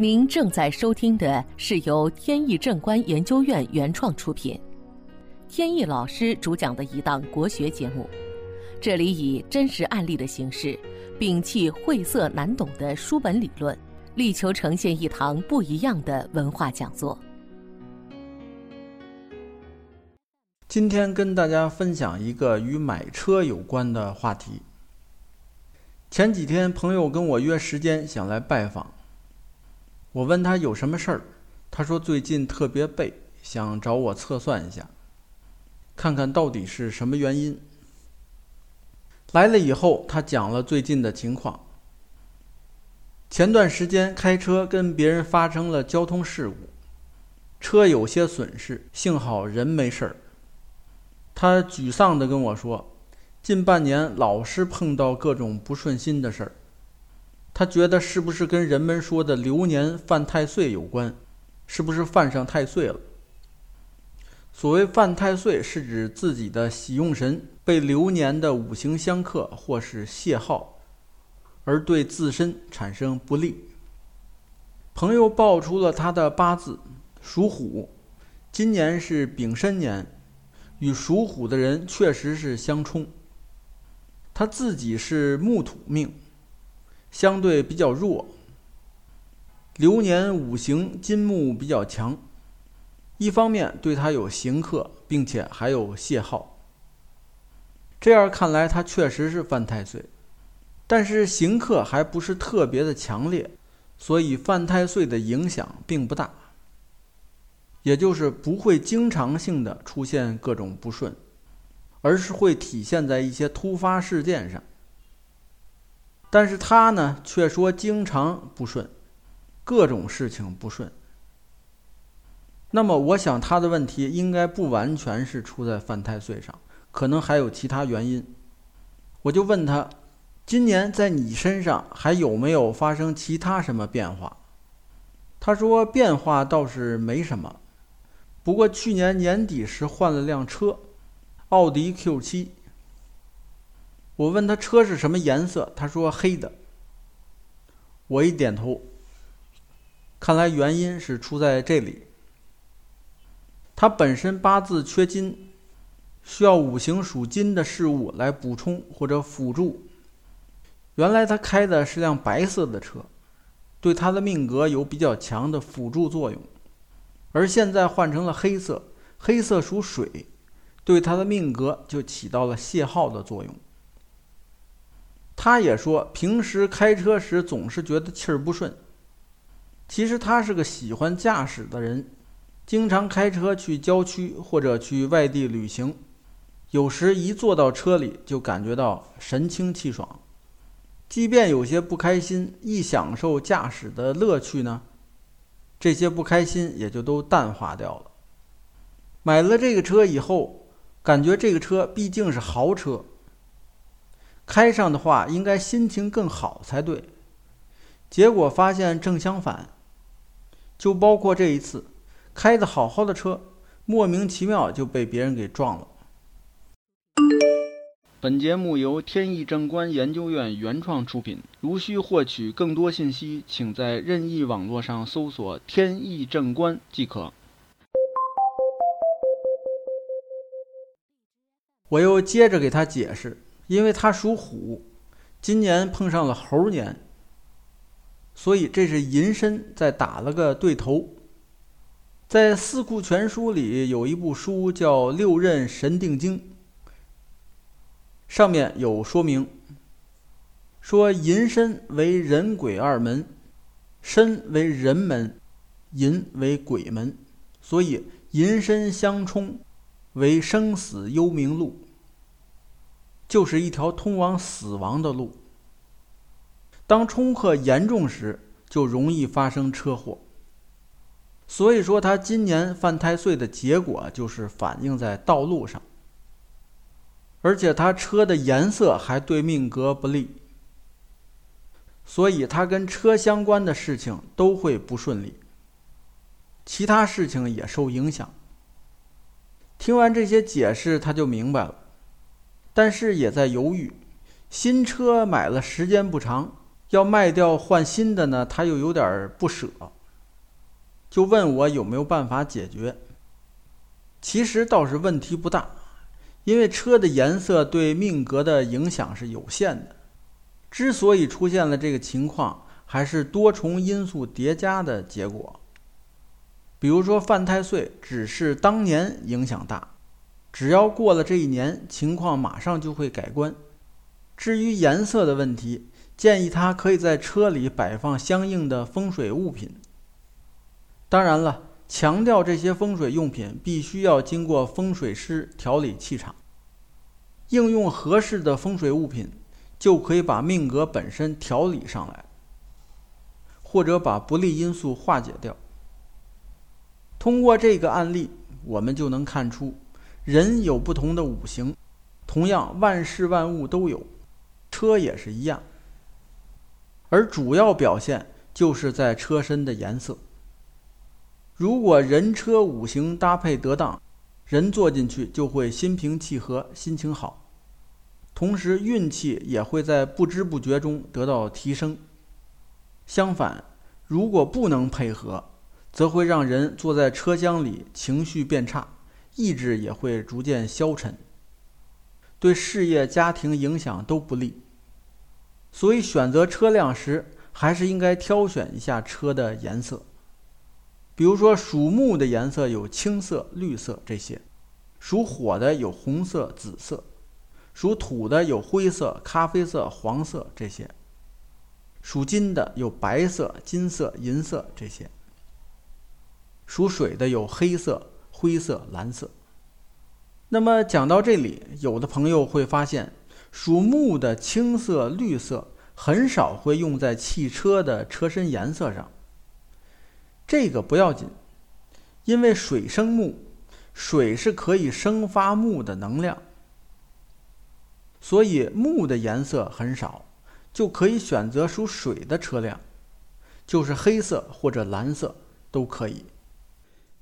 您正在收听的是由天意正观研究院原创出品，天意老师主讲的一档国学节目。这里以真实案例的形式，摒弃晦涩难懂的书本理论，力求呈现一堂不一样的文化讲座。今天跟大家分享一个与买车有关的话题。前几天朋友跟我约时间，想来拜访。我问他有什么事儿，他说最近特别背，想找我测算一下，看看到底是什么原因。来了以后，他讲了最近的情况。前段时间开车跟别人发生了交通事故，车有些损失，幸好人没事儿。他沮丧地跟我说，近半年老是碰到各种不顺心的事儿。他觉得是不是跟人们说的流年犯太岁有关？是不是犯上太岁了？所谓犯太岁，是指自己的喜用神被流年的五行相克或是泄耗，而对自身产生不利。朋友报出了他的八字，属虎，今年是丙申年，与属虎的人确实是相冲。他自己是木土命。相对比较弱，流年五行金木比较强，一方面对他有刑克，并且还有泄耗。这样看来，他确实是犯太岁，但是刑克还不是特别的强烈，所以犯太岁的影响并不大，也就是不会经常性的出现各种不顺，而是会体现在一些突发事件上。但是他呢，却说经常不顺，各种事情不顺。那么，我想他的问题应该不完全是出在犯太岁上，可能还有其他原因。我就问他，今年在你身上还有没有发生其他什么变化？他说变化倒是没什么，不过去年年底时换了辆车，奥迪 Q7。我问他车是什么颜色，他说黑的。我一点头，看来原因是出在这里。他本身八字缺金，需要五行属金的事物来补充或者辅助。原来他开的是辆白色的车，对他的命格有比较强的辅助作用，而现在换成了黑色，黑色属水，对他的命格就起到了泄耗的作用。他也说，平时开车时总是觉得气儿不顺。其实他是个喜欢驾驶的人，经常开车去郊区或者去外地旅行，有时一坐到车里就感觉到神清气爽。即便有些不开心，一享受驾驶的乐趣呢，这些不开心也就都淡化掉了。买了这个车以后，感觉这个车毕竟是豪车。开上的话，应该心情更好才对。结果发现正相反。就包括这一次，开的好好的车，莫名其妙就被别人给撞了。本节目由天意正观研究院原创出品。如需获取更多信息，请在任意网络上搜索“天意正观”即可。我又接着给他解释。因为他属虎，今年碰上了猴年，所以这是寅申在打了个对头。在《四库全书》里有一部书叫《六壬神定经》，上面有说明，说寅申为人鬼二门，申为人门，寅为鬼门，所以寅申相冲，为生死幽冥路。就是一条通往死亡的路。当冲克严重时，就容易发生车祸。所以说，他今年犯太岁的结果就是反映在道路上，而且他车的颜色还对命格不利，所以他跟车相关的事情都会不顺利，其他事情也受影响。听完这些解释，他就明白了。但是也在犹豫，新车买了时间不长，要卖掉换新的呢，他又有点不舍，就问我有没有办法解决。其实倒是问题不大，因为车的颜色对命格的影响是有限的。之所以出现了这个情况，还是多重因素叠加的结果。比如说犯太岁，只是当年影响大，只要过了这一年，情况马上就会改观。至于颜色的问题，建议他可以在车里摆放相应的风水物品。当然了，强调这些风水用品必须要经过风水师调理气场，应用合适的风水物品，就可以把命格本身调理上来，或者把不利因素化解掉。通过这个案例，我们就能看出，人有不同的五行，同样万事万物都有，车也是一样。而主要表现就是在车身的颜色。如果人车五行搭配得当，人坐进去就会心平气和，心情好，同时运气也会在不知不觉中得到提升。相反，如果不能配合，则会让人坐在车厢里情绪变差，意志也会逐渐消沉，对事业、家庭影响都不利。所以，选择车辆时还是应该挑选一下车的颜色。比如说，属木的颜色有青色、绿色这些；属火的有红色、紫色；属土的有灰色、咖啡色、黄色这些；属金的有白色、金色、银色这些；属水的有黑色、灰色、蓝色。那么讲到这里，有的朋友会发现。属木的青色、绿色很少会用在汽车的车身颜色上。这个不要紧，因为水生木，水是可以生发木的能量，所以木的颜色很少，就可以选择属水的车辆，就是黑色或者蓝色都可以。